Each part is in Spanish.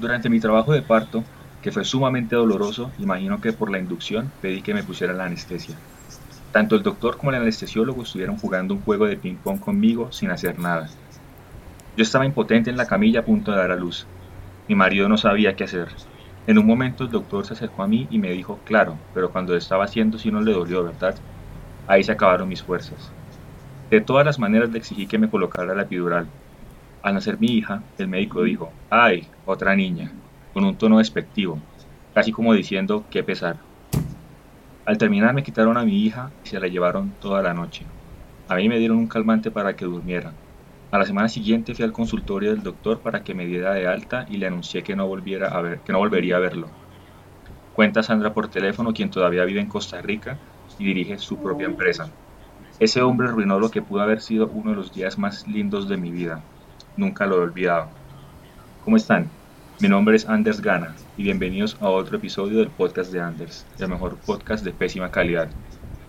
Durante mi trabajo de parto, que fue sumamente doloroso, imagino que por la inducción pedí que me pusieran la anestesia. Tanto el doctor como el anestesiólogo estuvieron jugando un juego de ping-pong conmigo sin hacer nada. Yo estaba impotente en la camilla a punto de dar a luz. Mi marido no sabía qué hacer. En un momento el doctor se acercó a mí y me dijo, claro, pero cuando estaba haciendo si no le dolió, ¿verdad? Ahí se acabaron mis fuerzas. De todas las maneras le exigí que me colocara la epidural. Al nacer mi hija, el médico dijo, ¡ay, otra niña! con un tono despectivo, casi como diciendo, qué pesar. Al terminar me quitaron a mi hija y se la llevaron toda la noche. A mí me dieron un calmante para que durmiera. A la semana siguiente fui al consultorio del doctor para que me diera de alta y le anuncié que no, volvería a verlo. Cuenta Sandra por teléfono, quien todavía vive en Costa Rica y dirige su propia empresa. Ese hombre arruinó lo que pudo haber sido uno de los días más lindos de mi vida. Nunca lo he olvidado. ¿Cómo están? Mi nombre es Anders Gana y bienvenidos a otro episodio del podcast de Anders, el mejor podcast de pésima calidad.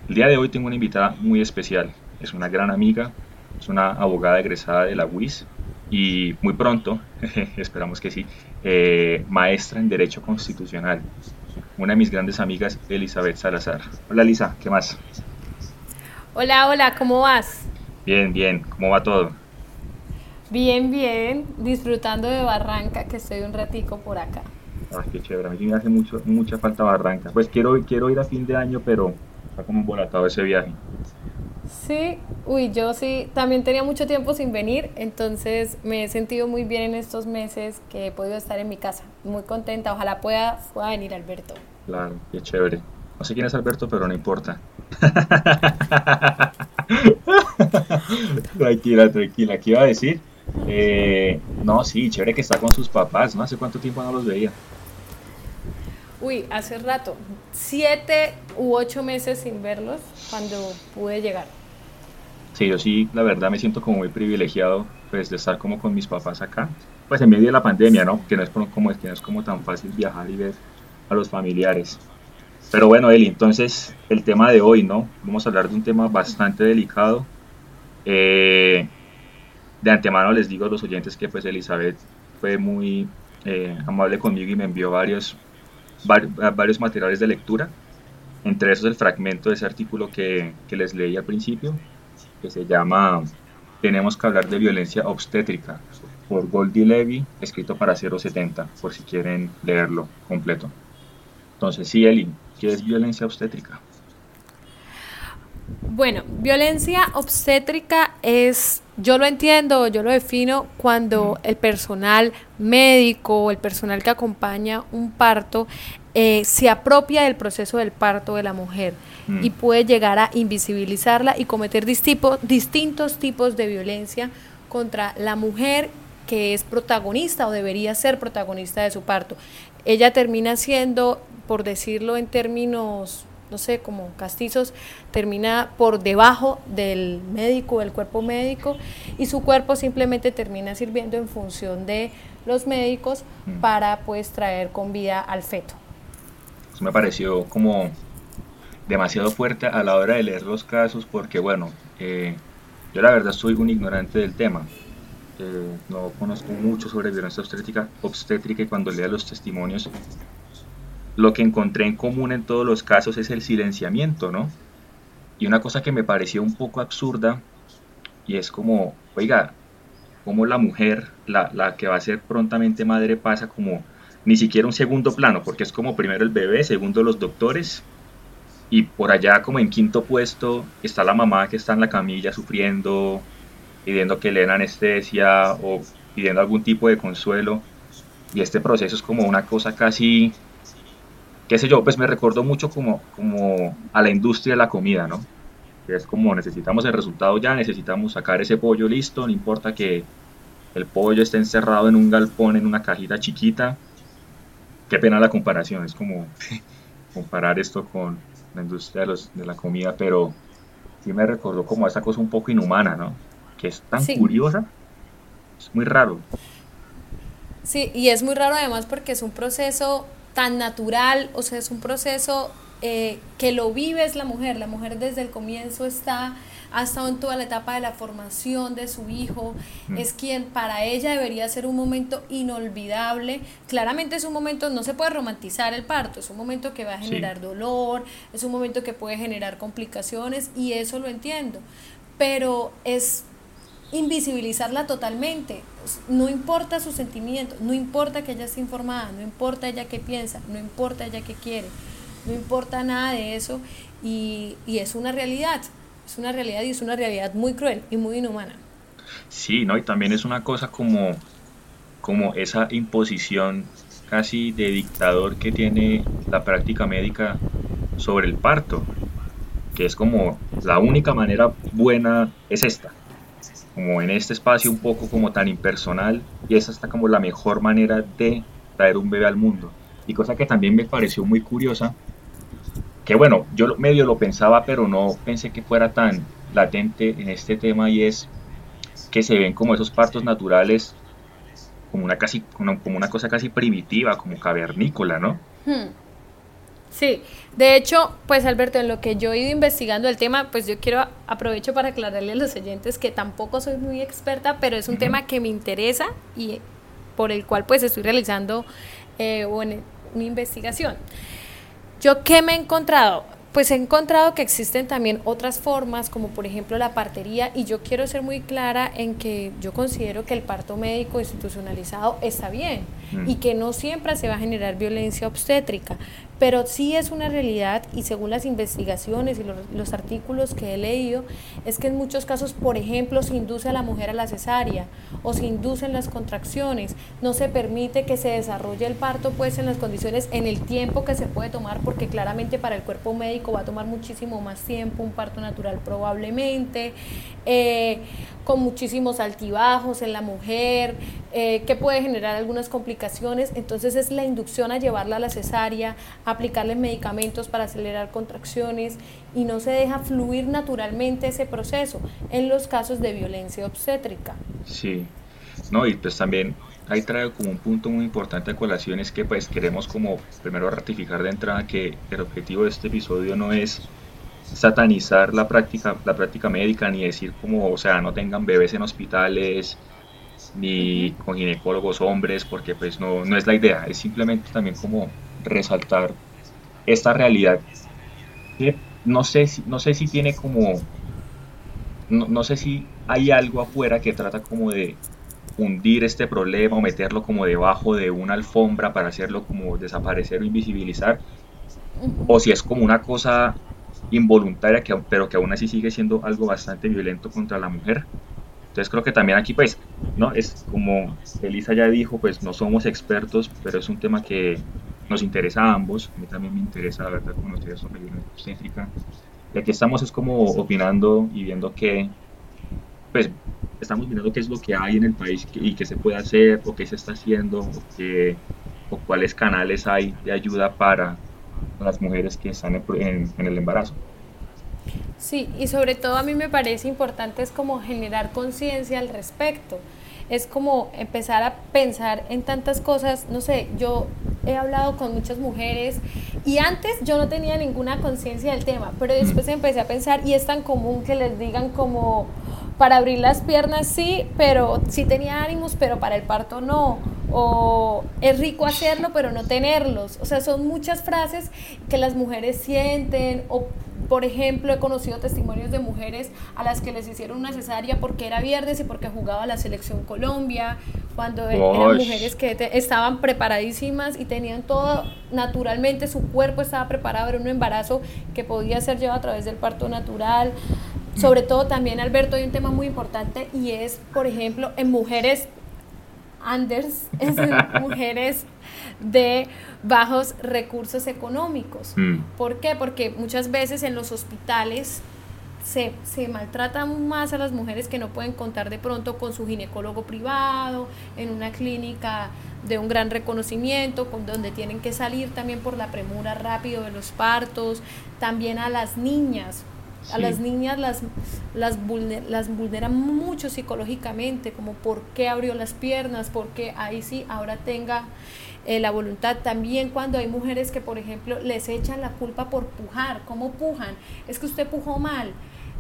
El día de hoy tengo una invitada muy especial. Es una gran amiga, es una abogada egresada de la UIS y muy pronto, esperamos que sí, eh, maestra en Derecho Constitucional. Una de mis grandes amigas, Elizabeth Salazar. Hola Lisa, ¿qué más? Hola, hola, ¿cómo vas? Bien, bien, ¿cómo va todo? Bien, bien, disfrutando de Barranca, que estoy un ratico por acá. Ah, qué chévere, a mí me hace mucho, mucha falta Barranca. Pues quiero, quiero ir a fin de año, pero está como embolatado ese viaje. Sí, uy, yo sí, también tenía mucho tiempo sin venir, entonces me he sentido muy bien en estos meses que he podido estar en mi casa. Muy contenta, ojalá pueda, pueda venir Alberto. Claro, qué chévere. No sé quién es Alberto, pero no importa. tranquila, tranquila. ¿Qué iba a decir? Eh, no, sí, chévere que está con sus papás, ¿no? ¿Hace cuánto tiempo no los veía? Uy, hace rato, siete u ocho meses sin verlos cuando pude llegar. Sí, yo sí, la verdad me siento como muy privilegiado pues de estar como con mis papás acá, pues en medio de la pandemia, ¿no? Que no es como, que no es como tan fácil viajar y ver a los familiares. Pero bueno, Eli, entonces el tema de hoy, ¿no? Vamos a hablar de un tema bastante delicado. Eh, de antemano les digo a los oyentes que pues Elizabeth fue muy eh, amable conmigo y me envió varios, varios materiales de lectura. Entre esos el fragmento de ese artículo que, que les leí al principio, que se llama Tenemos que hablar de violencia obstétrica, por Goldie Levy, escrito para 070, por si quieren leerlo completo. Entonces, sí, Eli, ¿qué es violencia obstétrica? Bueno, violencia obstétrica es, yo lo entiendo, yo lo defino cuando el personal médico, el personal que acompaña un parto, eh, se apropia del proceso del parto de la mujer y mm. puede llegar a invisibilizarla y cometer distintos tipos de violencia contra la mujer que es protagonista o debería ser protagonista de su parto. Ella termina siendo, por decirlo en términos no sé, como castizos, termina por debajo del médico, del cuerpo médico, y su cuerpo simplemente termina sirviendo en función de los médicos mm. para pues traer con vida al feto. Eso me pareció como demasiado fuerte a la hora de leer los casos porque bueno, eh, yo la verdad soy un ignorante del tema. Eh, no conozco mucho sobre violencia obstétrica, obstétrica y cuando lea los testimonios lo que encontré en común en todos los casos es el silenciamiento, ¿no? Y una cosa que me pareció un poco absurda, y es como, oiga, como la mujer, la, que va a ser prontamente madre, pasa como ni siquiera un segundo plano, porque es como primero el bebé, segundo los doctores, y por allá como en quinto puesto está la mamá que está en la camilla sufriendo, pidiendo que le den anestesia o pidiendo algún tipo de consuelo. Y este proceso es como una cosa casi qué sé yo, pues me recordó mucho como, como a la industria de la comida, ¿no? Que es como necesitamos el resultado ya, necesitamos sacar ese pollo listo, no importa que el pollo esté encerrado en un galpón, en una cajita chiquita. Qué pena la comparación, es como comparar esto con la industria de, la comida, pero sí me recordó como a esa cosa un poco inhumana, ¿no? Que es tan curiosa, es muy raro. Sí, y es muy raro además porque es un proceso tan natural, o sea, es un proceso eh, que lo vive es la mujer, la mujer desde el comienzo está ha estado en toda la etapa de la formación de su hijo, mm. es quien para ella debería ser un momento inolvidable. Claramente es un momento, no se puede romantizar el parto, es un momento que va a generar dolor, es un momento que puede generar complicaciones y eso lo entiendo, pero es invisibilizarla totalmente. No importa sus sentimientos, no importa que ella esté informada, no importa ella qué piensa, no importa ella qué quiere, no importa nada de eso y, y es una realidad, es una realidad y es una realidad muy cruel y muy inhumana. Sí, ¿no? Y también es una cosa como, como esa imposición casi de dictador que tiene la práctica médica sobre el parto, que es como la única manera buena es esta como en este espacio un poco como tan impersonal y esa está como la mejor manera de traer un bebé al mundo. Y cosa que también me pareció muy curiosa, que bueno, yo medio lo pensaba, pero no pensé que fuera tan latente en este tema y es que se ven como esos partos naturales como una, casi, como una cosa casi primitiva, como cavernícola, ¿no? Hmm. Sí, de hecho, pues Alberto, en lo que yo he ido investigando el tema, pues yo quiero aprovecho para aclararle a los oyentes que tampoco soy muy experta, pero es un tema que me interesa y por el cual pues estoy realizando eh, una, una investigación. ¿Yo qué me he encontrado? Pues he encontrado que existen también otras formas, como por ejemplo la partería, y yo quiero ser muy clara en que yo considero que el parto médico institucionalizado está bien mm. y que no siempre se va a generar violencia obstétrica, pero sí es una realidad y según las investigaciones y los, artículos que he leído, es que en muchos casos, por ejemplo, se induce a la mujer a la cesárea o se inducen las contracciones, no se permite que se desarrolle el parto pues en las condiciones, en el tiempo que se puede tomar, porque claramente para el cuerpo médico va a tomar muchísimo más tiempo un parto natural probablemente, eh, con muchísimos altibajos en la mujer, eh, que puede generar algunas complicaciones. Entonces es la inducción a llevarla a la cesárea, aplicarle medicamentos para acelerar contracciones y no se deja fluir naturalmente ese proceso en los casos de violencia obstétrica. Sí, no, y pues también ahí trae como un punto muy importante a colación es que pues queremos como primero ratificar de entrada que el objetivo de este episodio no es satanizar la práctica, la práctica médica, ni decir como, o sea, no tengan bebés en hospitales, ni con ginecólogos hombres, porque pues no, no es la idea, es simplemente también como resaltar esta realidad que no sé si, no sé si tiene como, no, no sé si hay algo afuera que trata como de hundir este problema o meterlo como debajo de una alfombra para hacerlo como desaparecer o invisibilizar, o si es como una cosa involuntaria, que, pero que aún así sigue siendo algo bastante violento contra la mujer. Entonces creo que también aquí pues, ¿no? Es como Elisa ya dijo, pues no somos expertos, pero es un tema que nos interesa a ambos. A mí también me interesa, la verdad, conocer sobre violencia obstétrica. Y aquí estamos es como opinando y viendo que, pues, estamos viendo qué es lo que hay en el país y qué se puede hacer, o qué se está haciendo, o, qué, o cuáles canales hay de ayuda para las mujeres que están en, el embarazo. Sí, y sobre todo a mí me parece importante es como generar conciencia al respecto. Es como empezar a pensar en tantas cosas, no sé, yo he hablado con muchas mujeres y antes yo no tenía ninguna conciencia del tema, pero después empecé a pensar y es tan común que les digan como para abrir las piernas sí, pero sí tenía ánimos, pero para el parto no o es rico hacerlo pero no tenerlos. O sea, son muchas frases que las mujeres sienten o por ejemplo, he conocido testimonios de mujeres a las que les hicieron una cesárea porque era viernes y porque jugaba la selección Colombia, cuando eran mujeres que estaban preparadísimas y tenían todo naturalmente, su cuerpo estaba preparado, era un embarazo que podía ser llevado a través del parto natural. Sobre todo también, Alberto, hay un tema muy importante y es, por ejemplo, en mujeres Anders es mujeres de bajos recursos económicos. Mm. ¿Por qué? Porque muchas veces en los hospitales se, se maltratan más a las mujeres que no pueden contar de pronto con su ginecólogo privado, en una clínica de un gran reconocimiento, con donde tienen que salir también por la premura rápido de los partos, también a las niñas, a las niñas las, las, las vulneran mucho psicológicamente, como por qué abrió las piernas, porque ahí sí, ahora tenga eh, la voluntad. También cuando hay mujeres que, por ejemplo, les echan la culpa por pujar, ¿cómo pujan? Es que usted pujó mal.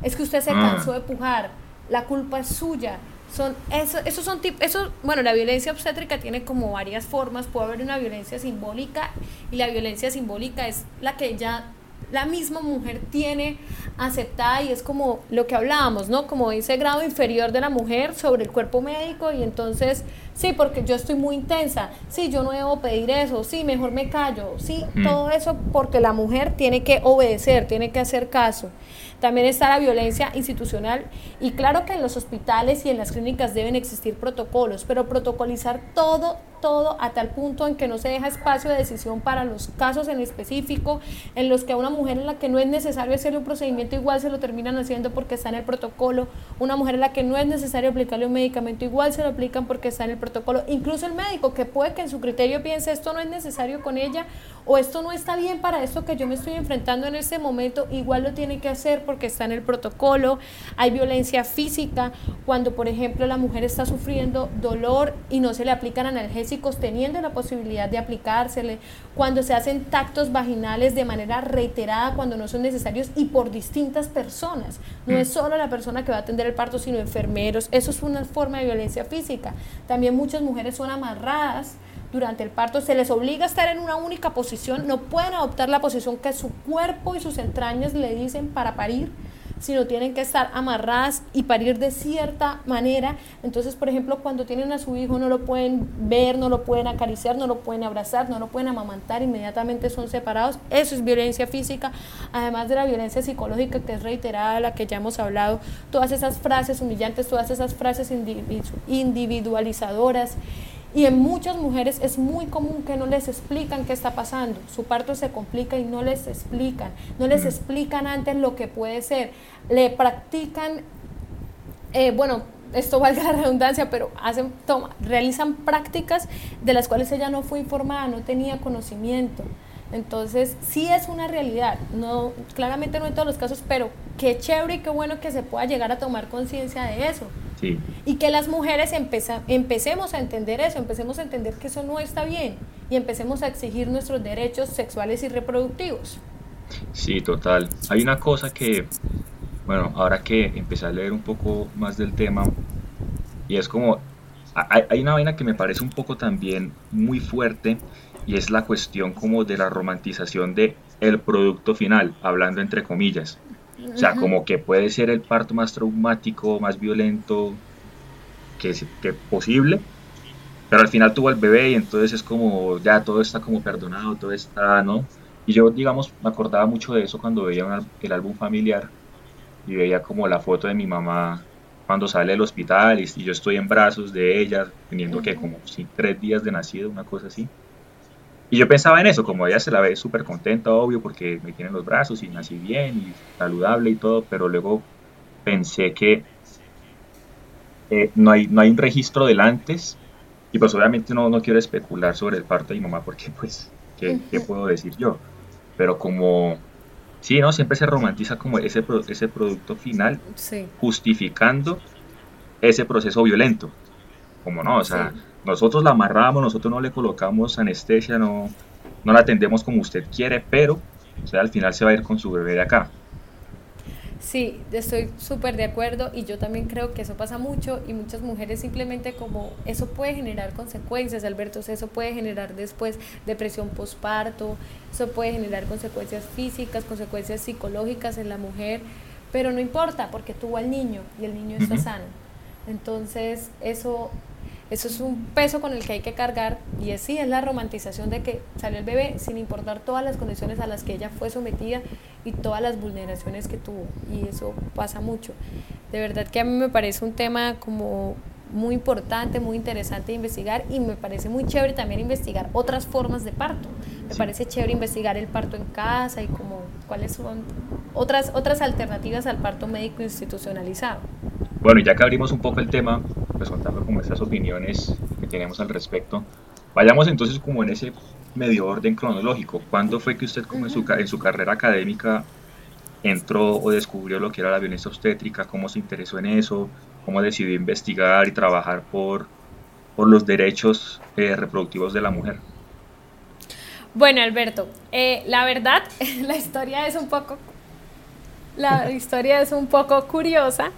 Es que usted se Ah. cansó de pujar, la culpa es suya. Son eso, esos son tip- eso, bueno, la violencia obstétrica tiene como varias formas, puede haber una violencia simbólica y la violencia simbólica es la que ya la misma mujer tiene aceptada y es como lo que hablábamos, ¿no? Como ese grado inferior de la mujer sobre el cuerpo médico y entonces, sí, porque yo estoy muy intensa, sí, yo no debo pedir eso, sí, mejor me callo, sí, Mm. todo eso porque la mujer tiene que obedecer, tiene que hacer caso. También está la violencia institucional y claro que en los hospitales y en las clínicas deben existir protocolos, pero protocolizar todo, todo a tal punto en que no se deja espacio de decisión para los casos en específico, en los que a una mujer en la que no es necesario hacerle un procedimiento igual se lo terminan haciendo porque está en el protocolo, una mujer en la que no es necesario aplicarle un medicamento igual se lo aplican porque está en el protocolo, incluso el médico que puede que en su criterio piense esto no es necesario con ella o esto no está bien para esto que yo me estoy enfrentando en este momento, igual lo tiene que hacer porque está en el protocolo. Hay violencia física cuando, por ejemplo, la mujer está sufriendo dolor y no se le aplican analgésicos teniendo la posibilidad de aplicársele, cuando se hacen tactos vaginales de manera reiterada cuando no son necesarios y por distintas personas. No es solo la persona que va a atender el parto, sino enfermeros. Eso es una forma de violencia física. También muchas mujeres son amarradas durante el parto, se les obliga a estar en una única posición, no pueden adoptar la posición que su cuerpo y sus entrañas le dicen para parir, sino tienen que estar amarradas y parir de cierta manera. Entonces, por ejemplo, cuando tienen a su hijo no lo pueden ver, no lo pueden acariciar, no lo pueden abrazar, no lo pueden amamantar, inmediatamente son separados. Eso es violencia física, además de la violencia psicológica que es reiterada, la que ya hemos hablado, todas esas frases humillantes, todas esas frases individu- individualizadoras. Y en muchas mujeres es muy común que no les explican qué está pasando. Su parto se complica y no les explican. No les Mm. explican antes lo que puede ser. Le practican, eh, bueno, esto valga la redundancia, pero hacen, toma, realizan prácticas de las cuales ella no fue informada, no tenía conocimiento. Entonces, sí es una realidad, no, claramente no en todos los casos, pero qué chévere y qué bueno que se pueda llegar a tomar conciencia de eso. Sí, Y que las mujeres empeza- empecemos a entender eso, empecemos a entender que eso no está bien y empecemos a exigir nuestros derechos sexuales y reproductivos. sí, total. Hay una cosa que, bueno, ahora que empecé a leer un poco más del tema, y es como, hay, hay una vaina que me parece un poco también muy fuerte, y es la cuestión como de la romantización de el producto final, hablando entre comillas. O sea, como que puede ser el parto más traumático, más violento que, que posible, pero al final tuvo el bebé y entonces es como, ya todo está como perdonado, todo está, ¿no? Y yo, digamos, me acordaba mucho de eso cuando veía un al- el álbum familiar y veía como la foto de mi mamá cuando sale del hospital y, y yo estoy en brazos de ella, teniendo que como sí, tres días de nacido, una cosa así. Y yo pensaba en eso, como ella se la ve súper contenta, obvio, porque me tiene en los brazos y nací bien y saludable y todo, pero luego pensé que eh, no, hay, no hay un registro del antes y pues obviamente no, no quiero especular sobre el parto de mi mamá porque pues, ¿qué, qué puedo decir yo? Pero como, sí, ¿no? Siempre se romantiza como ese, pro- ese producto final Sí. justificando ese proceso violento. Como no, o sea, Sí. Nosotros la amarramos, nosotros no le colocamos anestesia, no, no la atendemos como usted quiere, pero o sea, al final se va a ir con su bebé de acá. Sí, estoy súper de acuerdo y yo también creo que eso pasa mucho y muchas mujeres simplemente como eso puede generar consecuencias, Alberto, o sea, eso puede generar después depresión postparto, eso puede generar consecuencias físicas, consecuencias psicológicas en la mujer, pero no importa porque tuvo al niño y el niño está sano. Entonces, eso eso es un peso con el que hay que cargar y es sí, es la romantización de que salió el bebé sin importar todas las condiciones a las que ella fue sometida y todas las vulneraciones que tuvo y eso pasa mucho. De verdad que a mí me parece un tema como muy importante, muy interesante de investigar y me parece muy chévere también investigar otras formas de parto. Me Sí. parece chévere investigar el parto en casa y como cuáles son otras otras alternativas al parto médico institucionalizado. Bueno, y ya que abrimos un poco el tema, pues contando como estas opiniones que tenemos al respecto, vayamos entonces como en ese medio orden cronológico. ¿Cuándo fue que usted como en su, en su carrera académica entró o descubrió lo que era la violencia obstétrica? ¿Cómo se interesó en eso? ¿Cómo decidió investigar y trabajar por, por los derechos eh, reproductivos de la mujer? Bueno, Alberto, eh, la verdad, la historia es un poco la historia es un poco curiosa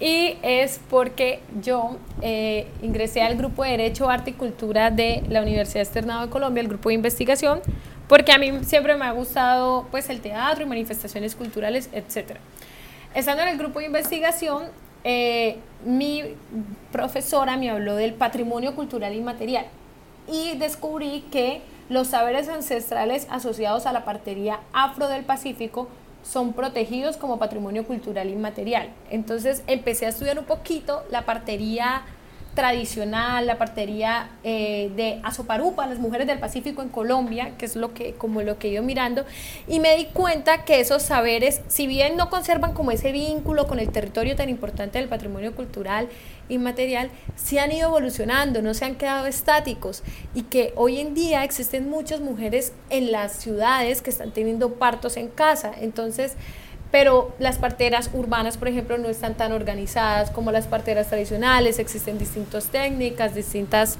y es porque yo eh, ingresé al grupo de Derecho, Arte y Cultura de la Universidad Externado de Colombia, el grupo de investigación, porque a mí siempre me ha gustado pues el teatro y manifestaciones culturales, etc. Estando en el grupo de investigación, eh, mi profesora me habló del patrimonio cultural inmaterial y descubrí que los saberes ancestrales asociados a la partería afro del Pacífico son protegidos como patrimonio cultural inmaterial. Entonces empecé a estudiar un poquito la partería tradicional, la partería eh, de Azoparupa, las mujeres del Pacífico en Colombia, que es lo que, como lo que he mirando, y me di cuenta que esos saberes, si bien no conservan como ese vínculo con el territorio tan importante del patrimonio cultural inmaterial, sí han ido evolucionando, no se han quedado estáticos, y que hoy en día existen muchas mujeres en las ciudades que están teniendo partos en casa. Entonces, pero las parteras urbanas, por ejemplo, no están tan organizadas como las parteras tradicionales, existen distintas técnicas, distintas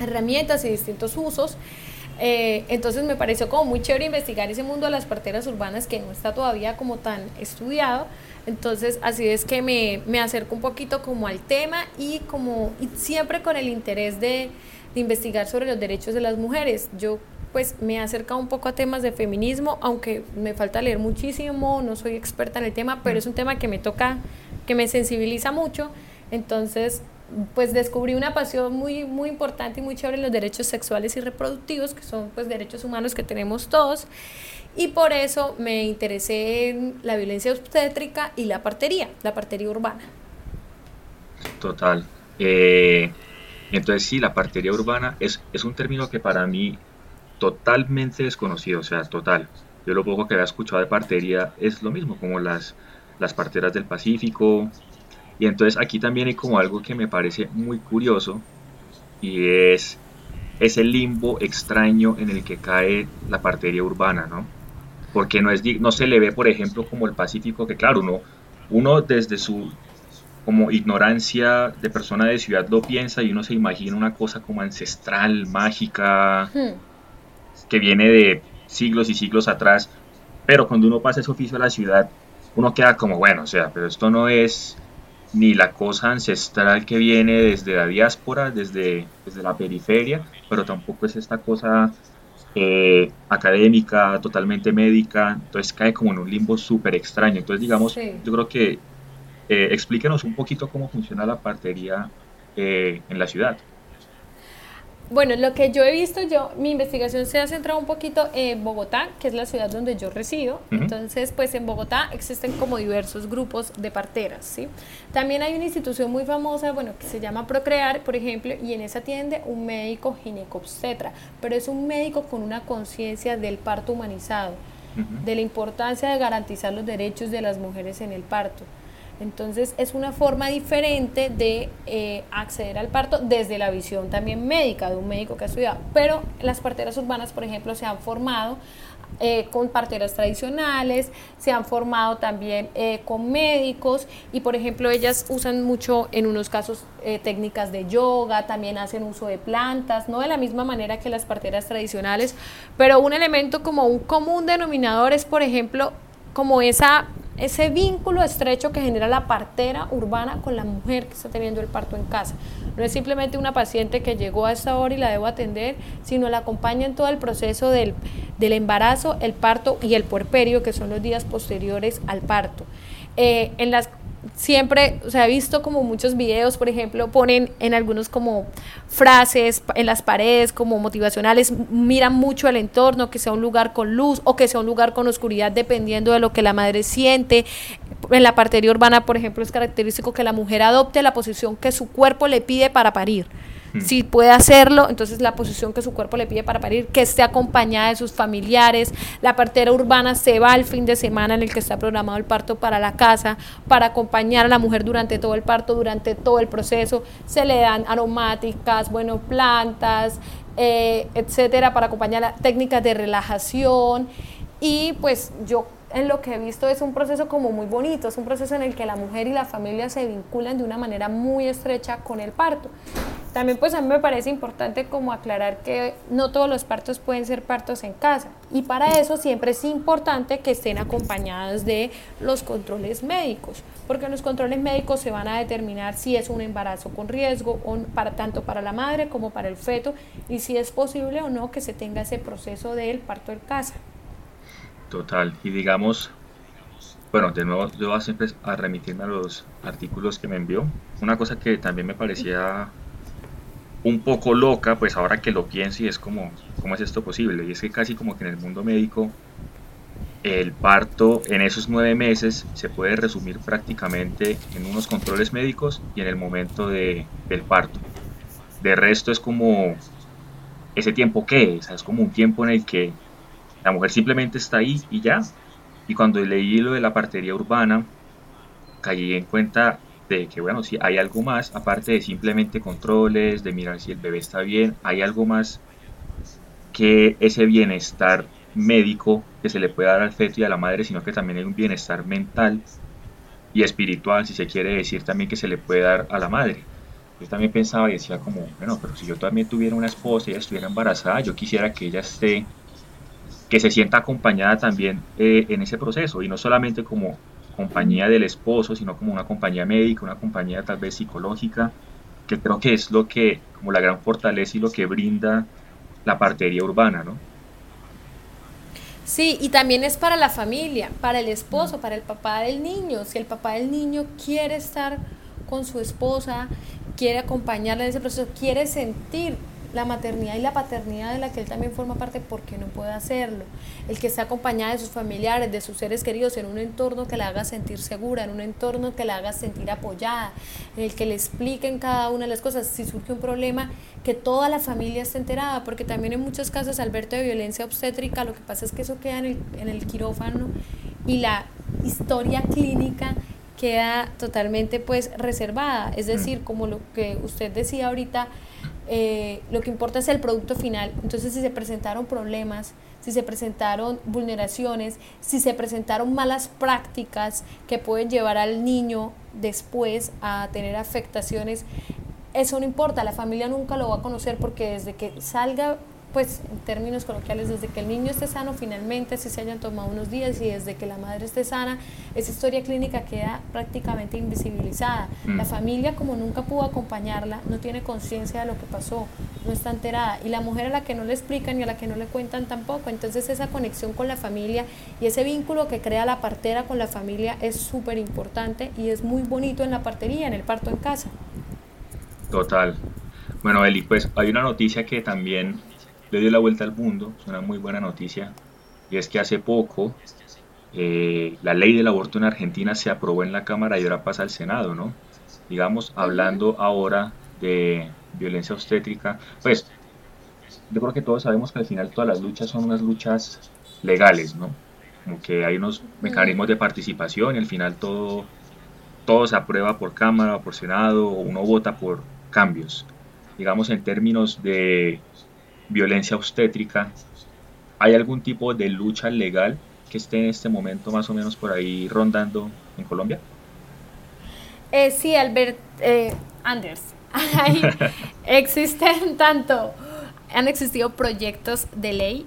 herramientas y distintos usos. Eh, entonces me pareció como muy chévere investigar ese mundo de las parteras urbanas que no está todavía como tan estudiado. Entonces así es que me, me acerco un poquito como al tema y como y siempre con el interés de, de investigar sobre los derechos de las mujeres. Yo pues me he acercado un poco a temas de feminismo, aunque me falta leer muchísimo, no soy experta en el tema, pero es un tema que me toca, que me sensibiliza mucho. Entonces, pues descubrí una pasión muy, muy importante y muy chévere en los derechos sexuales y reproductivos, que son pues derechos humanos que tenemos todos. Y por eso me interesé en la violencia obstétrica y la partería, la partería urbana. Total. Eh, entonces sí, la partería urbana es, es un término que para mí totalmente desconocido, o sea, total. Yo lo poco que había escuchado de partería es lo mismo, como las, las parteras del Pacífico. Y entonces aquí también hay como algo que me parece muy curioso y es ese limbo extraño en el que cae la partería urbana, ¿no? Porque no, es, no se le ve, por ejemplo, como el Pacífico, que claro, uno, uno desde su como ignorancia de persona de ciudad lo piensa y uno se imagina una cosa como ancestral, mágica, hmm que viene de siglos y siglos atrás, pero cuando uno pasa ese oficio a la ciudad, uno queda como, bueno, o sea, pero esto no es ni la cosa ancestral que viene desde la diáspora, desde, desde la periferia, pero tampoco es esta cosa eh, académica, totalmente médica, entonces cae como en un limbo súper extraño. Entonces, digamos, yo creo que eh, explíquenos un poquito cómo funciona la partería eh, en la ciudad. Bueno, lo que yo he visto, yo, mi investigación se ha centrado un poquito en Bogotá, que es la ciudad donde yo resido. Entonces, pues en Bogotá existen como diversos grupos de parteras, ¿sí? También hay una institución muy famosa, bueno, que se llama Procrear, por ejemplo, y en esa atiende un médico ginecobstetra, pero es un médico con una conciencia del parto humanizado, de la importancia de garantizar los derechos de las mujeres en el parto. Entonces es una forma diferente de eh, acceder al parto desde la visión también médica de un médico que ha estudiado. Pero las parteras urbanas, por ejemplo, se han formado eh, con parteras tradicionales, se han formado también eh, con médicos y por ejemplo ellas usan mucho en unos casos técnicas de yoga, también hacen uso de plantas, no de la misma manera que las parteras tradicionales, pero un elemento como un común denominador es por ejemplo como esa ese vínculo estrecho que genera la partera urbana con la mujer que está teniendo el parto en casa. No es simplemente una paciente que llegó a esa hora y la debo atender, sino la acompaña en todo el proceso del, del embarazo, el parto y el puerperio, que son los días posteriores al parto. Eh, en las siempre, o sea, he visto como muchos videos, por ejemplo, ponen en algunos como frases en las paredes como motivacionales, miran mucho el entorno, que sea un lugar con luz o que sea un lugar con oscuridad, dependiendo de lo que la madre siente. En la partería urbana, por ejemplo, es característico que la mujer adopte la posición que su cuerpo le pide para parir. Hmm. Si puede hacerlo, entonces la posición que su cuerpo le pide para parir, que esté acompañada de sus familiares. La partera urbana se va al fin de semana en el que está programado el parto para la casa, para acompañar a la mujer durante todo el parto, durante todo el proceso. Se le dan aromáticas, bueno, plantas, eh, etcétera, para acompañar técnicas de relajación. Y pues yo en lo que he visto es un proceso como muy bonito, es un proceso en el que la mujer y la familia se vinculan de una manera muy estrecha con el parto. También pues a mí me parece importante como aclarar que no todos los partos pueden ser partos en casa y para eso siempre es importante que estén acompañadas de los controles médicos, porque en los controles médicos se van a determinar si es un embarazo con riesgo o para tanto para la madre como para el feto y si es posible o no que se tenga ese proceso del parto en casa. Total, y digamos, bueno, de nuevo yo voy siempre a remitirme a los artículos que me envió. Una cosa que también me parecía un poco loca, pues ahora que lo pienso y es como, ¿cómo es esto posible? Y es que casi como que en el mundo médico el parto en esos nueve meses se puede resumir prácticamente en unos controles médicos y en el momento de, del parto. De resto es como ese tiempo que es, es como un tiempo en el que la mujer simplemente está ahí y ya. Y cuando leí lo de la partería urbana, caí en cuenta de que, bueno, si hay algo más, aparte de simplemente controles, de mirar si el bebé está bien, hay algo más que ese bienestar médico que se le puede dar al feto y a la madre, sino que también hay un bienestar mental y espiritual, si se quiere decir también que se le puede dar a la madre. Yo también pensaba y decía como, bueno, pero si yo también tuviera una esposa y ella estuviera embarazada, yo quisiera que ella esté, que se sienta acompañada también eh, en ese proceso y no solamente como compañía del esposo, sino como una compañía médica, una compañía tal vez psicológica, que creo que es lo que, como la gran fortaleza y lo que brinda la partería urbana, ¿no? Sí, y también es para la familia, para el esposo, para el papá del niño. Si el papá del niño quiere estar con su esposa, quiere acompañarla en ese proceso, quiere sentir la maternidad y la paternidad de la que él también forma parte porque no puede hacerlo. El que esté acompañada de sus familiares, de sus seres queridos, en un entorno que la haga sentir segura, en un entorno que la haga sentir apoyada, en el que le expliquen cada una de las cosas. Si surge un problema, que toda la familia esté enterada, porque también en muchos casos, Alberto, de violencia obstétrica, lo que pasa es que eso queda en el, en el quirófano y la historia clínica queda totalmente pues reservada. Es decir, como lo que usted decía ahorita, eh, lo que importa es el producto final. Entonces, si se presentaron problemas, si se presentaron vulneraciones, si se presentaron malas prácticas que pueden llevar al niño después a tener afectaciones, eso no importa, la familia nunca lo va a conocer porque desde que salga pues en términos coloquiales, desde que el niño esté sano finalmente, si se hayan tomado unos días y desde que la madre esté sana, esa historia clínica queda prácticamente invisibilizada. Mm. La familia, como nunca pudo acompañarla, no tiene conciencia de lo que pasó, no está enterada. Y la mujer a la que no le explican y a la que no le cuentan tampoco. Entonces esa conexión con la familia y ese vínculo que crea la partera con la familia es súper importante y es muy bonito en la partería, en el parto en casa. Total. Bueno, Eli, pues hay una noticia que también le dio la vuelta al mundo, es una muy buena noticia, y es que hace poco eh, la ley del aborto en Argentina se aprobó en la Cámara y ahora pasa al Senado, ¿no? Digamos, hablando ahora de violencia obstétrica, pues yo creo que todos sabemos que al final todas las luchas son unas luchas legales, ¿no? Como que hay unos mecanismos de participación y al final todo, todo se aprueba por Cámara o por Senado o uno vota por cambios. Digamos, en términos de violencia obstétrica, ¿hay algún tipo de lucha legal que esté en este momento más o menos por ahí rondando en Colombia? Eh, sí, Albert, eh, Anders, existen tanto, han existido proyectos de ley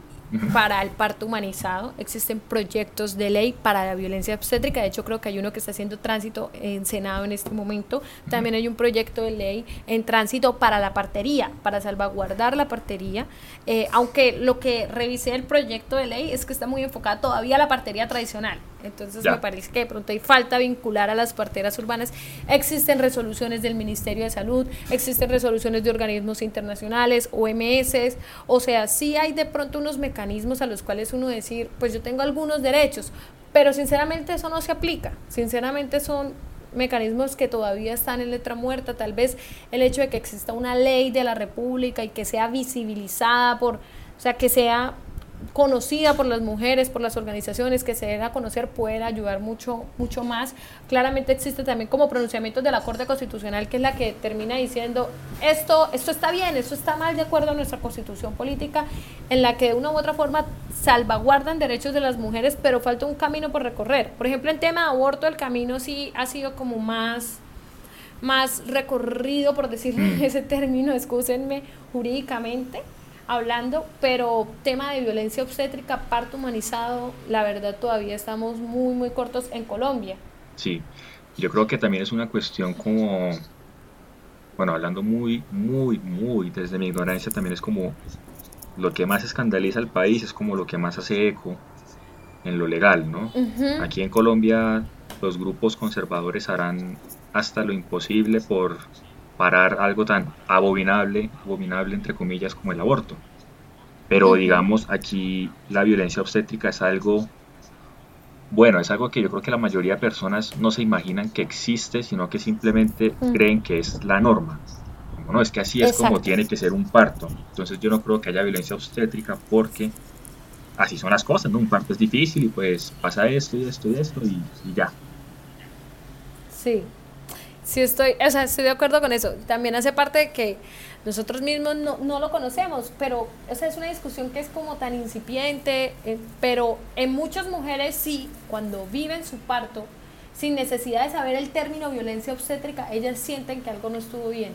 para el parto humanizado, existen proyectos de ley para la violencia obstétrica, de hecho creo que hay uno que está haciendo tránsito en Senado en este momento, también hay un proyecto de ley en tránsito para la partería, para salvaguardar la partería, eh, aunque lo que revisé el proyecto de ley es que está muy enfocada todavía a la partería tradicional, entonces me parece que de pronto hay falta vincular a las parteras urbanas, existen resoluciones del Ministerio de Salud, existen resoluciones de organismos internacionales, OMS, o sea, sí hay de pronto unos mecanismos a los cuales uno decir, pues yo tengo algunos derechos, pero sinceramente eso no se aplica. Sinceramente son mecanismos que todavía están en letra muerta, tal vez el hecho de que exista una ley de la República y que sea visibilizada por, o sea, que sea conocida por las mujeres, por las organizaciones que se den a conocer, pueden ayudar mucho, mucho más. Claramente existe también como pronunciamientos de la Corte Constitucional, que es la que termina diciendo esto, esto está bien, esto está mal de acuerdo a nuestra constitución política, en la que de una u otra forma salvaguardan derechos de las mujeres, pero falta un camino por recorrer. Por ejemplo, en tema de aborto, el camino sí ha sido como más más recorrido, por decir mm. ese término, excúsenme, jurídicamente hablando, pero tema de violencia obstétrica, parto humanizado, la verdad todavía estamos muy, muy cortos en Colombia. Sí, yo creo que también es una cuestión como, bueno, hablando muy, muy, muy desde mi ignorancia, también es como lo que más escandaliza al país, es como lo que más hace eco en lo legal, ¿no? Aquí en Colombia los grupos conservadores harán hasta lo imposible por parar algo tan abominable, abominable entre comillas como el aborto. Pero digamos, aquí la violencia obstétrica es algo, bueno, es algo que yo creo que la mayoría de personas no se imaginan que existe, sino que simplemente creen que es la norma. Bueno, es que así es como tiene que ser un parto. Entonces yo no creo que haya violencia obstétrica porque así son las cosas, ¿no? Un parto es difícil y pues pasa esto y esto y esto y, y ya. Sí, Sí, estoy, o sea, estoy de acuerdo con eso. También hace parte de que nosotros mismos no, no lo conocemos, pero esa es una discusión que es como tan incipiente, eh, pero en muchas mujeres sí, cuando viven su parto, sin necesidad de saber el término violencia obstétrica, ellas sienten que algo no estuvo bien.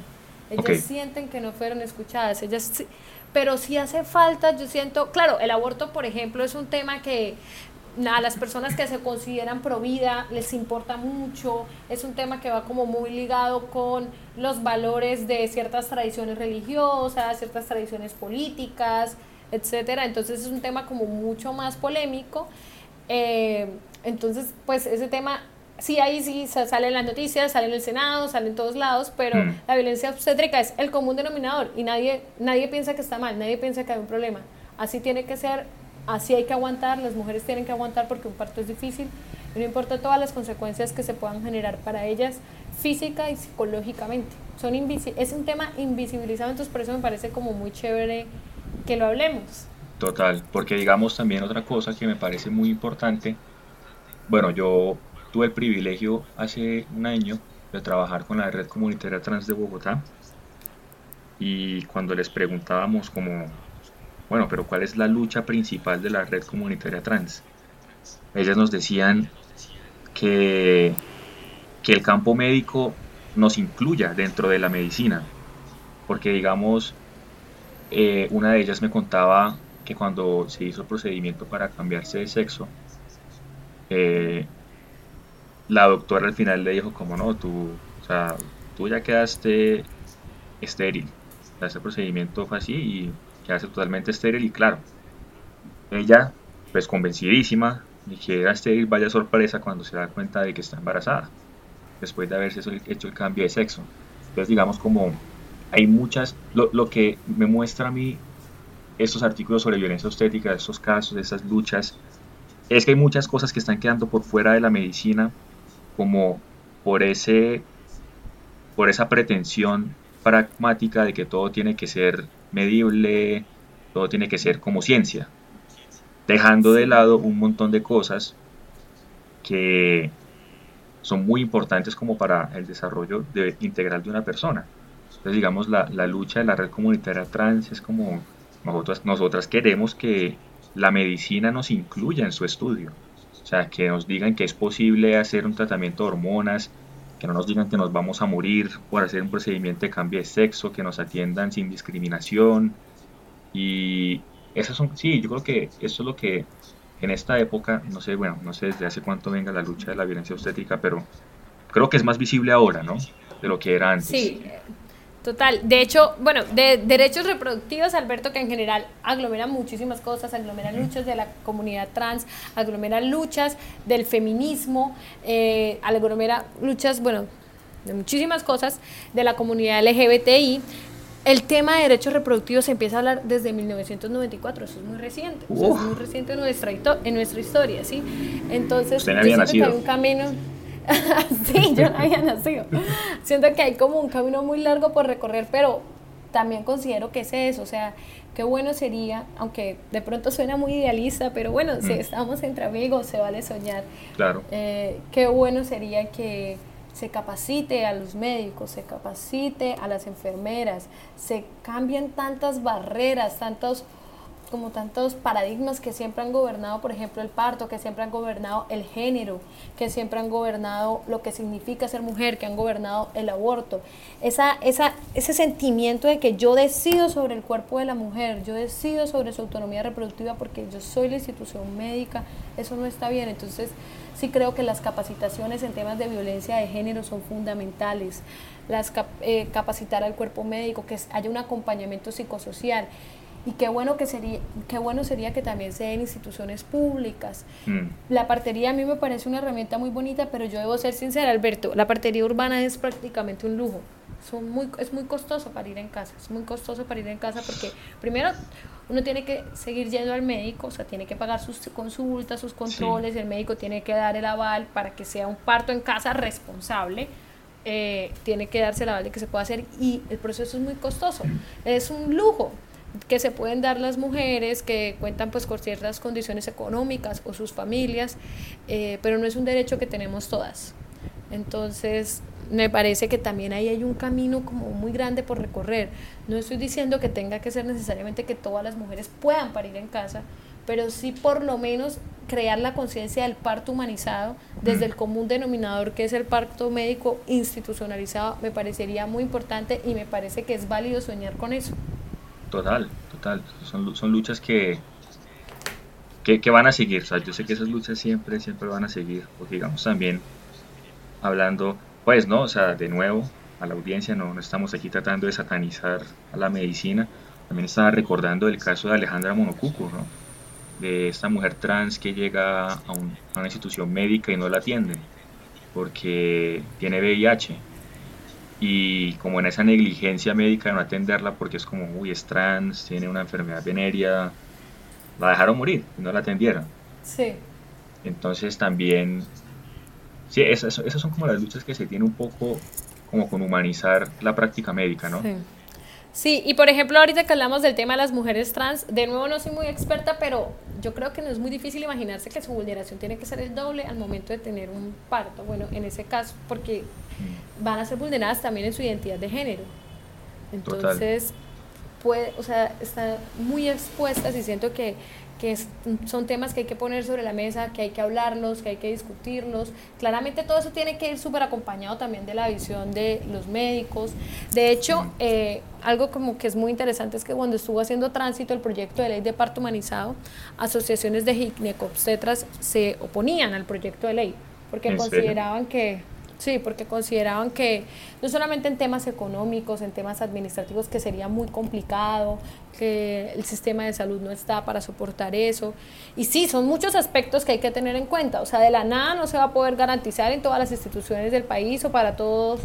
Ellas sienten que no fueron escuchadas. Ellas pero sí hace falta, yo siento, claro, el aborto, por ejemplo, es un tema que a las personas que se consideran pro vida les importa mucho, es un tema que va como muy ligado con los valores de ciertas tradiciones religiosas, ciertas tradiciones políticas, etcétera. Entonces es un tema como mucho más polémico. Eh, entonces, pues ese tema, sí, ahí sí sale en las noticias, sale en el Senado, sale en todos lados, pero mm. la violencia obstétrica es el común denominador y nadie, nadie piensa que está mal, nadie piensa que hay un problema. Así tiene que ser así hay que aguantar, las mujeres tienen que aguantar porque un parto es difícil, y no importa todas las consecuencias que se puedan generar para ellas física y psicológicamente. Son es un tema invisibilizado, entonces por eso me parece como muy chévere que lo hablemos. Total, porque digamos también otra cosa que me parece muy importante, bueno, yo tuve el privilegio hace un año de trabajar con la red comunitaria trans de Bogotá y cuando les preguntábamos como bueno, pero ¿cuál es la lucha principal de la red comunitaria trans? Ellas nos decían que, que el campo médico nos incluya dentro de la medicina, porque digamos, eh, una de ellas me contaba que cuando se hizo el procedimiento para cambiarse de sexo, eh, la doctora al final le dijo como no, tú, o sea, tú ya quedaste estéril. Ese procedimiento fue así y que hace totalmente estéril y claro, ella pues convencidísima de que era estéril, vaya sorpresa cuando se da cuenta de que está embarazada, después de haberse hecho el cambio de sexo. Entonces digamos como hay muchas, lo, lo que me muestra a mí estos artículos sobre violencia obstétrica, estos casos, estas luchas, es que hay muchas cosas que están quedando por fuera de la medicina, como por ese por esa pretensión pragmática de que todo tiene que ser medible, todo tiene que ser como ciencia, dejando de lado un montón de cosas que son muy importantes como para el desarrollo de, integral de una persona. Entonces, digamos, la, la, lucha de la red comunitaria trans es como nosotras, nosotras queremos que la medicina nos incluya en su estudio. O sea, que nos digan que es posible hacer un tratamiento de hormonas que no nos digan que nos vamos a morir por hacer un procedimiento de cambio de sexo, que nos atiendan sin discriminación. Y esas son, sí, yo creo que eso es lo que en esta época, no sé, bueno, no sé desde hace cuánto venga la lucha de la violencia obstétrica, pero creo que es más visible ahora, ¿no? De lo que era antes. Sí, Total. De hecho, bueno, de derechos reproductivos, Alberto, que en general aglomeran muchísimas cosas, aglomeran luchas de la comunidad trans, aglomeran luchas del feminismo, eh, aglomera luchas, bueno, de muchísimas cosas de la comunidad LGBTI. El tema de derechos reproductivos se empieza a hablar desde 1994, eso es muy reciente, es muy reciente en nuestra, en nuestra historia, ¿sí? Entonces, Usted había nacido. un camino sí, yo no había nacido. Siento que hay como un camino muy largo por recorrer, pero también considero que es eso, o sea, qué bueno sería, aunque de pronto suena muy idealista, pero bueno, si mm. estamos entre amigos, se vale soñar. Claro. Eh, qué bueno sería que se capacite a los médicos, se capacite a las enfermeras, se cambien tantas barreras, tantos como tantos paradigmas que siempre han gobernado, por ejemplo, el parto, que siempre han gobernado el género, que siempre han gobernado lo que significa ser mujer, que han gobernado el aborto. Esa, esa, ese sentimiento de que yo decido sobre el cuerpo de la mujer, yo decido sobre su autonomía reproductiva porque yo soy la institución médica, eso no está bien. Entonces, sí creo que las capacitaciones en temas de violencia de género son fundamentales. Las, eh, capacitar al cuerpo médico, que haya un acompañamiento psicosocial y qué bueno que sería qué bueno sería que también sea en instituciones públicas. Mm. la partería a mí me parece una herramienta muy bonita pero yo debo ser sincera Alberto la partería urbana es prácticamente un lujo. Son muy es muy costoso para ir en casa es muy costoso para ir en casa porque primero uno tiene que seguir yendo al médico o sea tiene que pagar sus consultas sus controles el médico tiene que dar el aval para que sea un parto en casa responsable eh, tiene que darse el aval de que se pueda hacer y el proceso es muy costoso. Es un lujo que se pueden dar las mujeres que cuentan pues con ciertas condiciones económicas o sus familias, eh, pero no es un derecho que tenemos todas. Entonces, me parece que también ahí hay un camino como muy grande por recorrer. No estoy diciendo que tenga que ser necesariamente que todas las mujeres puedan parir en casa, pero sí por lo menos crear la conciencia del parto humanizado desde el común denominador que es el parto médico institucionalizado, me parecería muy importante y me parece que es válido soñar con eso. Total, total. Son, son luchas que, que, van a seguir. O sea, yo sé que esas luchas siempre, siempre van a seguir. Porque digamos también, hablando, pues, ¿no? O sea, de nuevo, a la audiencia, no, no estamos aquí tratando de satanizar a la medicina. También estaba recordando el caso de Alejandra Monocuco, ¿no? De esta mujer trans que llega a, a una institución médica y no la atienden porque tiene VIH y como en esa negligencia médica de no atenderla porque es como, uy, es trans, tiene una enfermedad venérea, la dejaron morir y no la atendieron. Sí. Entonces también, sí, esas, esas son como las luchas que se tiene un poco como con humanizar la práctica médica, ¿no? Sí. Sí, y por ejemplo, ahorita que hablamos del tema de las mujeres trans, de nuevo no soy muy experta, pero yo creo que no es muy difícil imaginarse que su vulneración tiene que ser el doble al momento de tener un parto. Bueno, en ese caso, porque mm. van a ser vulneradas también en su identidad de género. Entonces, puede, o sea, están muy expuestas y siento que que son temas que hay que poner sobre la mesa, que hay que hablarlos, que hay que discutirlos. Claramente todo eso tiene que ir súper acompañado también de la visión de los médicos. De hecho, eh, algo como que es muy interesante es que cuando estuvo haciendo tránsito el proyecto de ley de parto humanizado, asociaciones de ginecobstetras se oponían al proyecto de ley porque consideraban que Sí, porque consideraban que no solamente en temas económicos, en temas administrativos, que sería muy complicado, que el sistema de salud no está para soportar eso. Y sí, son muchos aspectos que hay que tener en cuenta. O sea, de la nada no se va a poder garantizar en todas las instituciones del país o para todos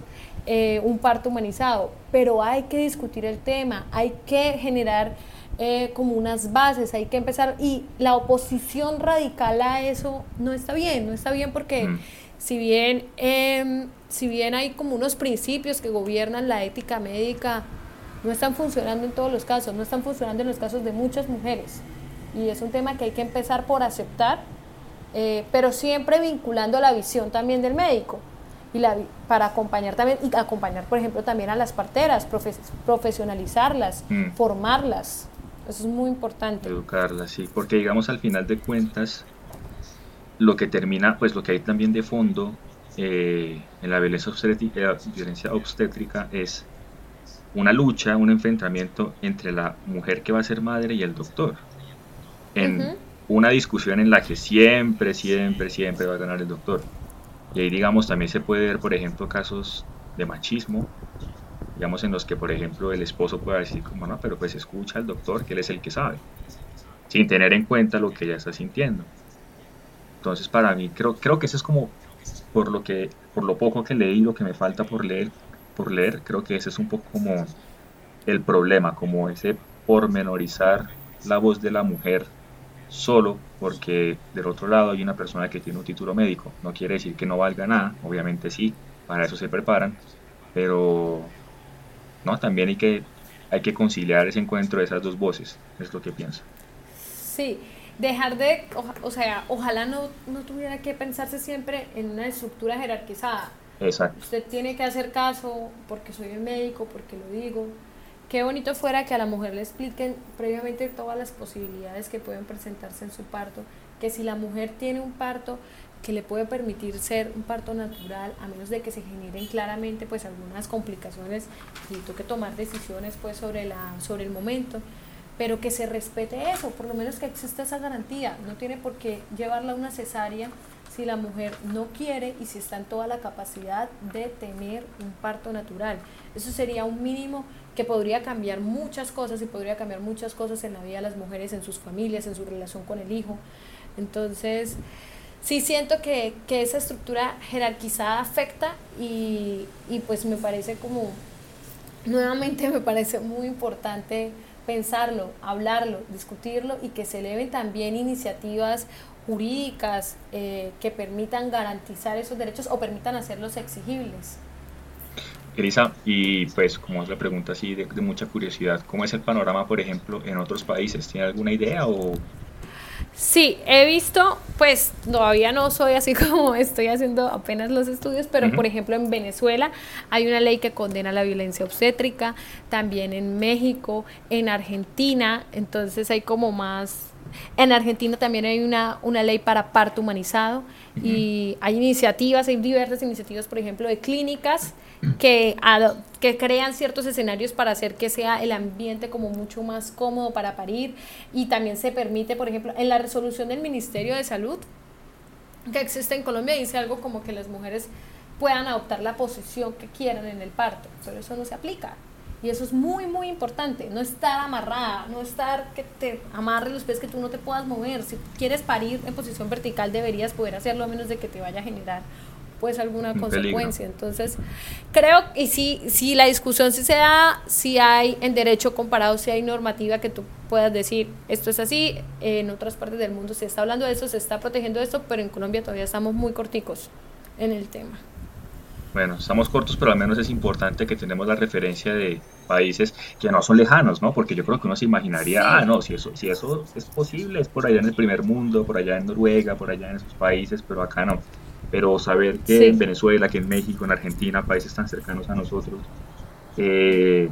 eh, un parto humanizado, pero hay que discutir el tema, hay que generar eh, como unas bases, hay que empezar. Y la oposición radical a eso no está bien, no está bien porque... Mm si bien, em, si bien hay como unos principios que gobiernan la ética médica, no están funcionando en todos los casos, no están funcionando en los casos de muchas mujeres. Y es un tema que hay que empezar por aceptar, eh, pero siempre vinculando la visión también del médico. Y la, para acompañar también, y acompañar, por ejemplo, también a las parteras, profesionalizarlas, mm. formarlas. Eso es muy importante. Educarlas, sí, porque digamos al final de cuentas, lo que termina, pues lo que hay también de fondo eh, en la violencia obstétrica, eh, violencia obstétrica es una lucha, un enfrentamiento entre la mujer que va a ser madre y el doctor. En una discusión en la que siempre, siempre, siempre va a ganar el doctor. Y ahí, digamos, también se puede ver, por ejemplo, casos de machismo, digamos, en los que, por ejemplo, el esposo puede decir, como no, pero pues escucha al doctor, que él es el que sabe, sin tener en cuenta lo que ella está sintiendo. Entonces, para mí, creo, creo que eso es como, por lo, que, por lo poco que leí, lo que me falta por leer, por leer, creo que ese es un poco como el problema, como ese pormenorizar la voz de la mujer solo porque del otro lado hay una persona que tiene un título médico. No quiere decir que no valga nada, obviamente sí, para eso se preparan, pero no, también hay que, hay que conciliar ese encuentro de esas dos voces, es lo que pienso. Sí, dejar de, o, sea, ojalá no, no tuviera que pensarse siempre en una estructura jerarquizada. Exacto. Usted tiene que hacer caso porque soy el médico, porque lo digo, qué bonito fuera que a la mujer le expliquen previamente todas las posibilidades que pueden presentarse en su parto, que si la mujer tiene un parto que le puede permitir ser un parto natural, a menos de que se generen claramente pues algunas complicaciones y que tomar decisiones pues sobre, la, sobre el momento, pero que se respete eso, por lo menos que exista esa garantía, no tiene por qué llevarla a una cesárea si la mujer no quiere y si está en toda la capacidad de tener un parto natural. Eso sería un mínimo que podría cambiar muchas cosas y podría cambiar muchas cosas en la vida de las mujeres, en sus familias, en su relación con el hijo. Entonces, sí siento que, que esa estructura jerarquizada afecta y, y pues me parece como, nuevamente me parece muy importante pensarlo, hablarlo, discutirlo y que se eleven también iniciativas jurídicas eh, que permitan garantizar esos derechos o permitan hacerlos exigibles. Elisa, y pues como es la pregunta así de, de, mucha curiosidad, ¿cómo es el panorama, por ejemplo, en otros países? ¿Tiene alguna idea o Sí, he visto, pues todavía no soy así como estoy haciendo apenas los estudios, pero por ejemplo en Venezuela hay una ley que condena la violencia obstétrica, también en México, en Argentina, entonces hay como más... En Argentina también hay una, una ley para parto humanizado y hay iniciativas, hay diversas iniciativas, por ejemplo, de clínicas que, que crean ciertos escenarios para hacer que sea el ambiente como mucho más cómodo para parir y también se permite, por ejemplo, en la resolución del Ministerio de Salud que existe en Colombia dice algo como que las mujeres puedan adoptar la posición que quieran en el parto, pero eso no se aplica. Y eso es muy, muy importante. No estar amarrada, no estar que te amarre los pies, que tú no te puedas mover. Si quieres parir en posición vertical, deberías poder hacerlo a menos de que te vaya a generar pues alguna consecuencia. Entonces, creo, y si, si la discusión sí se da, si hay en derecho comparado, si hay normativa que tú puedas decir, esto es así, en otras partes del mundo se está hablando de eso, se está protegiendo esto, pero en Colombia todavía estamos muy corticos en el tema. Bueno, estamos cortos, pero al menos es importante que tenemos la referencia de países que no son lejanos, ¿no? Porque yo creo que uno se imaginaría, ah, no, si eso, si eso es posible, es por allá en el primer mundo, por allá en Noruega, por allá en esos países, pero acá no pero saber que en Venezuela, que en México, en Argentina, países tan cercanos a nosotros, eh,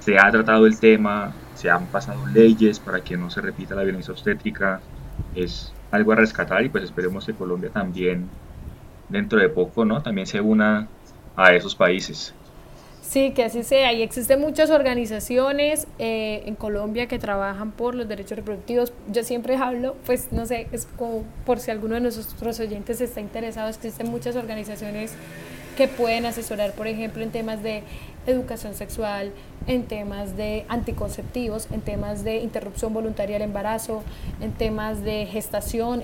se ha tratado el tema, se han pasado leyes para que no se repita la violencia obstétrica, es algo a rescatar y pues esperemos que Colombia también dentro de poco, ¿no? También se una a esos países. Sí, que así sea. Y existen muchas organizaciones eh, en Colombia que trabajan por los derechos reproductivos. Yo siempre hablo, pues no sé, es como por si alguno de nuestros oyentes está interesado, existen muchas organizaciones que pueden asesorar, por ejemplo, en temas de educación sexual, en temas de anticonceptivos, en temas de interrupción voluntaria del embarazo, en temas de gestación,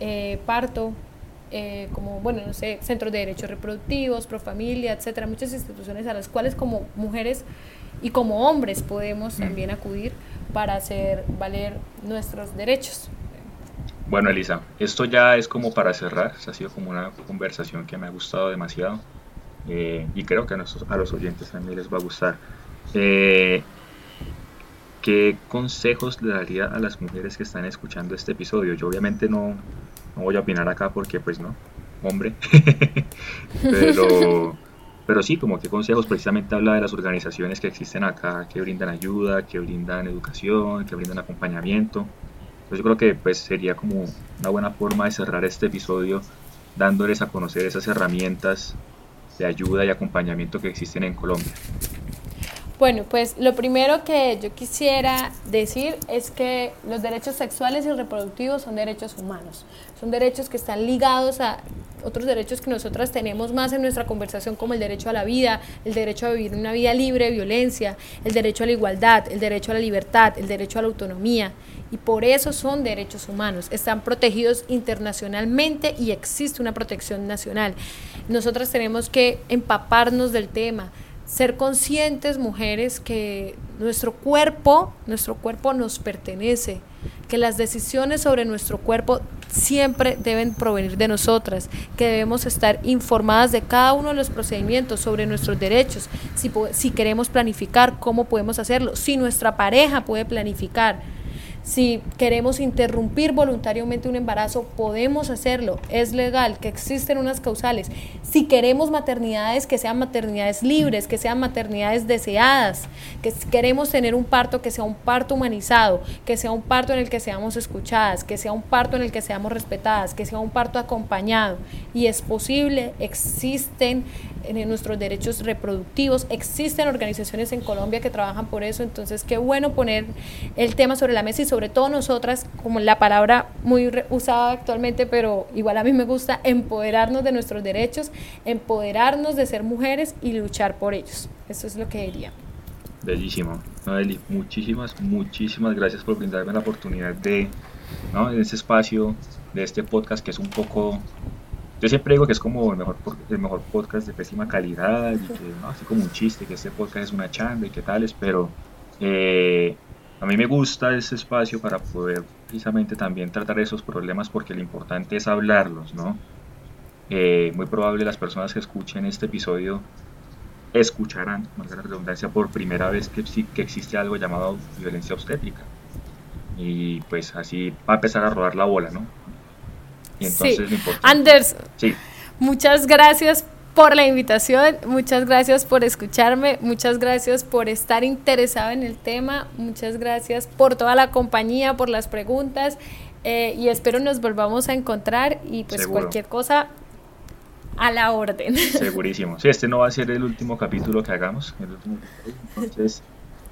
eh, parto, eh, como, bueno, no sé, centros de derechos reproductivos, Profamilia, etcétera, muchas instituciones a las cuales como mujeres y como hombres podemos mm. también acudir para hacer valer nuestros derechos. Bueno, Elisa, esto ya es como para cerrar, ha sido como una conversación que me ha gustado demasiado eh, y creo que a, a, los oyentes también les va a gustar. Eh, ¿Qué consejos le daría a las mujeres que están escuchando este episodio? Yo obviamente no, no voy a opinar acá porque pues no, hombre. pero, pero sí, como que consejos, precisamente habla de las organizaciones que existen acá, que brindan ayuda, que brindan educación, que brindan acompañamiento. Entonces yo creo que pues sería como una buena forma de cerrar este episodio dándoles a conocer esas herramientas de ayuda y acompañamiento que existen en Colombia. Bueno, pues lo primero que yo quisiera decir es que los derechos sexuales y reproductivos son derechos humanos, son derechos que están ligados a otros derechos que nosotras tenemos más en nuestra conversación como el derecho a la vida, el derecho a vivir una vida libre de violencia, el derecho a la igualdad, el derecho a la libertad, el derecho a la autonomía. Y por eso son derechos humanos, están protegidos internacionalmente y existe una protección nacional. Nosotras tenemos que empaparnos del tema, ser conscientes, mujeres, que nuestro cuerpo, nuestro cuerpo nos pertenece, que las decisiones sobre nuestro cuerpo siempre deben provenir de nosotras, que debemos estar informadas de cada uno de los procedimientos sobre nuestros derechos, si, si queremos planificar, cómo podemos hacerlo, si nuestra pareja puede planificar Si queremos interrumpir voluntariamente un embarazo, podemos hacerlo. Es legal, que existen unas causales. Si queremos maternidades, que sean maternidades libres, que sean maternidades deseadas, que queremos tener un parto que sea un parto humanizado, que sea un parto en el que seamos escuchadas, que sea un parto en el que seamos respetadas, que sea un parto acompañado. Y es posible, existen en nuestros derechos reproductivos. Existen organizaciones en Colombia que trabajan por eso, entonces qué bueno poner el tema sobre la mesa y sobre todo nosotras, como la palabra muy usada actualmente, pero igual a mí me gusta, empoderarnos de nuestros derechos, empoderarnos de ser mujeres y luchar por ellos. Eso es lo que diría. Bellísimo. Noeli, muchísimas, muchísimas gracias por brindarme la oportunidad de, ¿no? en este espacio, de este podcast que es un poco yo siempre digo que es como el mejor, el mejor podcast de pésima calidad y que, ¿no? así como un chiste, que este podcast es una chanda y que tales, pero eh, a mí me gusta ese espacio para poder precisamente también tratar esos problemas porque lo importante es hablarlos, ¿no? Eh, muy probable las personas que escuchen este episodio escucharán, más la redundancia, por primera vez que, que existe algo llamado violencia obstétrica. Y pues así va a empezar a rodar la bola, ¿no? Sí. Anders, muchas gracias por la invitación, muchas gracias por escucharme, muchas gracias por estar interesado en el tema, muchas gracias por toda la compañía, por las preguntas eh, y espero nos volvamos a encontrar y pues cualquier cosa a la orden. Segurísimo. Sí, este no va a ser el último capítulo que hagamos. entonces,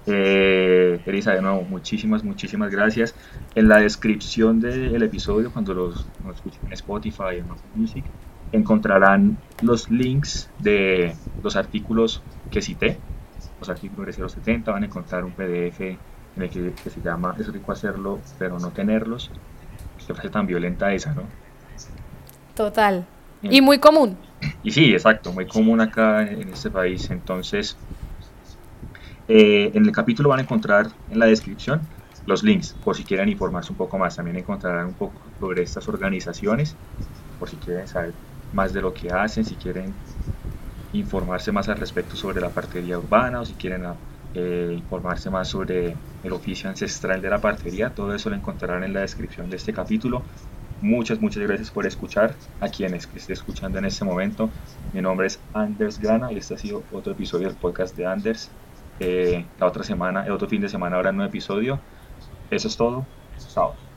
eh, Elisa, de nuevo, muchísimas, muchísimas gracias. En la descripción del episodio, cuando los, escuchen en Spotify en Music, encontrarán los links de los artículos que cité, los artículos de 070, van a encontrar un PDF en el que, se llama Es rico hacerlo, pero no tenerlos. Qué frase tan violenta esa, ¿no? Total. Y muy común. Y sí, exacto, muy común acá en este país. Entonces, eh, en el capítulo van a encontrar en la descripción los links por si quieren informarse un poco más. También encontrarán un poco sobre estas organizaciones, por si quieren saber más de lo que hacen, si quieren informarse más al respecto sobre la partería urbana o si quieren eh, informarse más sobre el oficio ancestral de la partería. Todo eso lo encontrarán en la descripción de este capítulo. Muchas, muchas gracias por escuchar a quienes que esté escuchando en este momento. Mi nombre es Anders Grana y este ha sido otro episodio del podcast de Anders. Eh, la otra semana, el otro fin de semana habrá un nuevo episodio. Eso es todo. Chao.